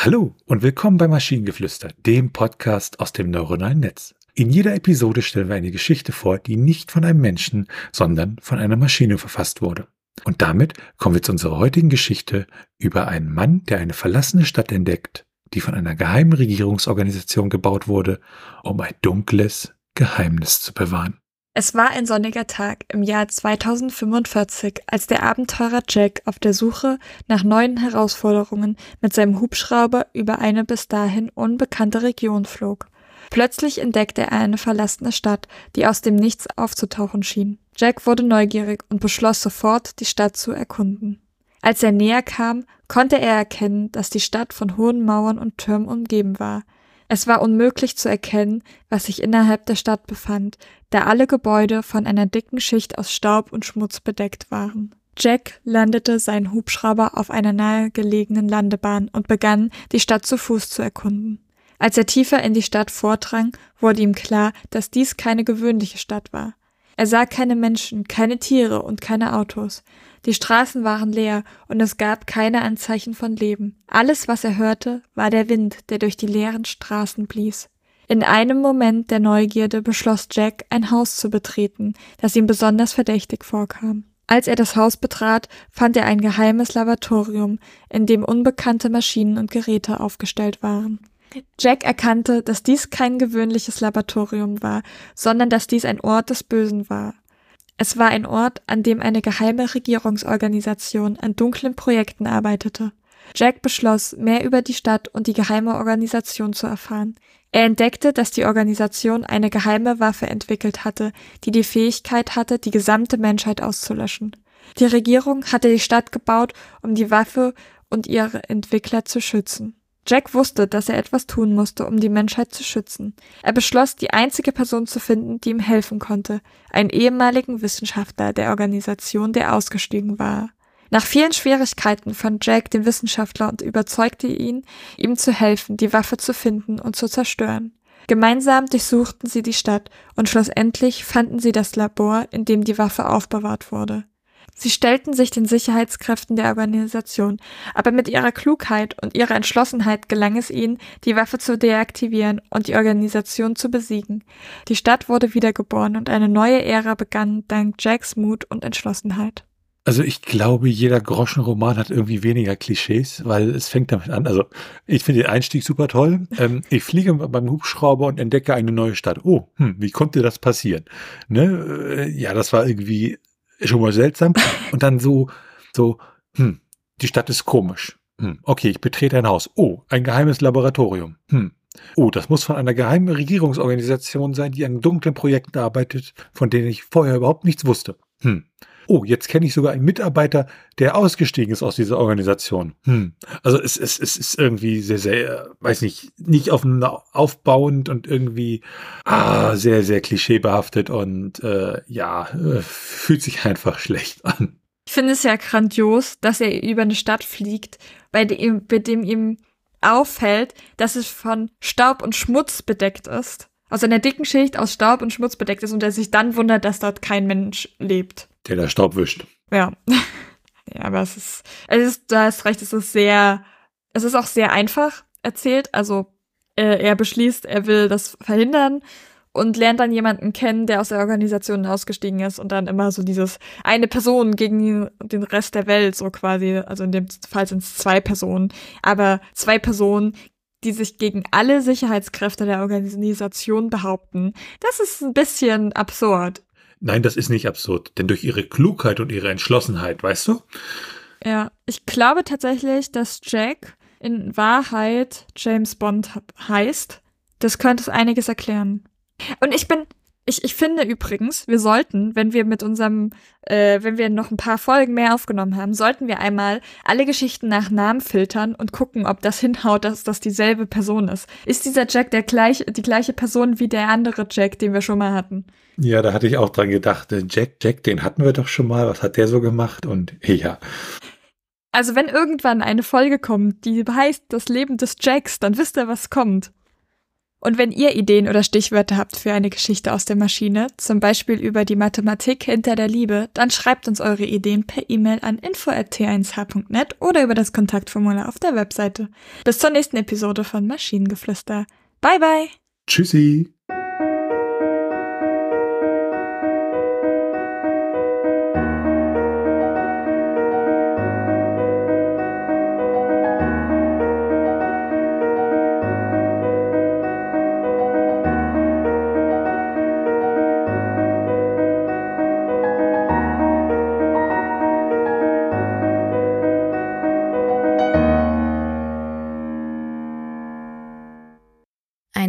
Hallo und willkommen bei Maschinengeflüster, dem Podcast aus dem neuronalen Netz. In jeder Episode stellen wir eine Geschichte vor, die nicht von einem Menschen, sondern von einer Maschine verfasst wurde. Und damit kommen wir zu unserer heutigen Geschichte über einen Mann, der eine verlassene Stadt entdeckt, die von einer geheimen Regierungsorganisation gebaut wurde, um ein dunkles Geheimnis zu bewahren. Es war ein sonniger Tag im Jahr 2045, als der Abenteurer Jack auf der Suche nach neuen Herausforderungen mit seinem Hubschrauber über eine bis dahin unbekannte Region flog. Plötzlich entdeckte er eine verlassene Stadt, die aus dem Nichts aufzutauchen schien. Jack wurde neugierig und beschloss sofort, die Stadt zu erkunden. Als er näher kam, konnte er erkennen, dass die Stadt von hohen Mauern und Türmen umgeben war. Es war unmöglich zu erkennen, was sich innerhalb der Stadt befand, da alle Gebäude von einer dicken Schicht aus Staub und Schmutz bedeckt waren. Jack landete seinen Hubschrauber auf einer nahegelegenen Landebahn und begann, die Stadt zu Fuß zu erkunden. Als er tiefer in die Stadt vordrang, wurde ihm klar, dass dies keine gewöhnliche Stadt war. Er sah keine Menschen, keine Tiere und keine Autos. Die Straßen waren leer und es gab keine Anzeichen von Leben. Alles, was er hörte, war der Wind, der durch die leeren Straßen blies. In einem Moment der Neugierde beschloss Jack, ein Haus zu betreten, das ihm besonders verdächtig vorkam. Als er das Haus betrat, fand er ein geheimes Lavatorium, in dem unbekannte Maschinen und Geräte aufgestellt waren. Jack erkannte, dass dies kein gewöhnliches Laboratorium war, sondern dass dies ein Ort des Bösen war. Es war ein Ort, an dem eine geheime Regierungsorganisation an dunklen Projekten arbeitete. Jack beschloss, mehr über die Stadt und die geheime Organisation zu erfahren. Er entdeckte, dass die Organisation eine geheime Waffe entwickelt hatte, die die Fähigkeit hatte, die gesamte Menschheit auszulöschen. Die Regierung hatte die Stadt gebaut, um die Waffe und ihre Entwickler zu schützen. Jack wusste, dass er etwas tun musste, um die Menschheit zu schützen. Er beschloss, die einzige Person zu finden, die ihm helfen konnte, einen ehemaligen Wissenschaftler der Organisation, der ausgestiegen war. Nach vielen Schwierigkeiten fand Jack den Wissenschaftler und überzeugte ihn, ihm zu helfen, die Waffe zu finden und zu zerstören. Gemeinsam durchsuchten sie die Stadt und schlussendlich fanden sie das Labor, in dem die Waffe aufbewahrt wurde. Sie stellten sich den Sicherheitskräften der Organisation, aber mit ihrer Klugheit und ihrer Entschlossenheit gelang es ihnen, die Waffe zu deaktivieren und die Organisation zu besiegen. Die Stadt wurde wiedergeboren und eine neue Ära begann dank Jacks Mut und Entschlossenheit. Also ich glaube, jeder Groschenroman hat irgendwie weniger Klischees, weil es fängt damit an. Also ich finde den Einstieg super toll. Ähm, ich fliege beim Hubschrauber und entdecke eine neue Stadt. Oh, hm, wie konnte das passieren? Ne? Äh, ja, das war irgendwie schon mal seltsam. Und dann so, so, hm, die Stadt ist komisch. Hm, okay, ich betrete ein Haus. Oh, ein geheimes Laboratorium. Hm. Oh, das muss von einer geheimen Regierungsorganisation sein, die an dunklen Projekten arbeitet, von denen ich vorher überhaupt nichts wusste. Hm. Oh, jetzt kenne ich sogar einen Mitarbeiter, der ausgestiegen ist aus dieser Organisation. Hm. Also es, es, es ist irgendwie sehr, sehr, weiß nicht, nicht aufeinander aufbauend und irgendwie ah, sehr, sehr klischeebehaftet und äh, ja, äh, fühlt sich einfach schlecht an. Ich finde es ja grandios, dass er über eine Stadt fliegt, bei dem, bei dem ihm auffällt, dass es von Staub und Schmutz bedeckt ist. Aus einer dicken Schicht aus Staub und Schmutz bedeckt ist und er sich dann wundert, dass dort kein Mensch lebt. Der da Staub wischt. Ja. ja, aber es ist, es ist, da hast recht, es ist sehr, es ist auch sehr einfach erzählt. Also, äh, er beschließt, er will das verhindern und lernt dann jemanden kennen, der aus der Organisation ausgestiegen ist und dann immer so dieses eine Person gegen den Rest der Welt, so quasi, also in dem Fall sind es zwei Personen, aber zwei Personen, die sich gegen alle Sicherheitskräfte der Organisation behaupten. Das ist ein bisschen absurd. Nein, das ist nicht absurd, denn durch ihre Klugheit und ihre Entschlossenheit, weißt du? Ja, ich glaube tatsächlich, dass Jack in Wahrheit James Bond heißt. Das könnte es einiges erklären. Und ich bin, ich, ich finde übrigens, wir sollten, wenn wir mit unserem, äh, wenn wir noch ein paar Folgen mehr aufgenommen haben, sollten wir einmal alle Geschichten nach Namen filtern und gucken, ob das hinhaut, dass das dieselbe Person ist. Ist dieser Jack der gleich, die gleiche Person wie der andere Jack, den wir schon mal hatten? Ja, da hatte ich auch dran gedacht. Äh, Jack, Jack, den hatten wir doch schon mal. Was hat der so gemacht? Und ja. Also wenn irgendwann eine Folge kommt, die heißt Das Leben des Jacks, dann wisst ihr, was kommt. Und wenn ihr Ideen oder Stichwörter habt für eine Geschichte aus der Maschine, zum Beispiel über die Mathematik hinter der Liebe, dann schreibt uns eure Ideen per E-Mail an info.t1h.net oder über das Kontaktformular auf der Webseite. Bis zur nächsten Episode von Maschinengeflüster. Bye bye! Tschüssi!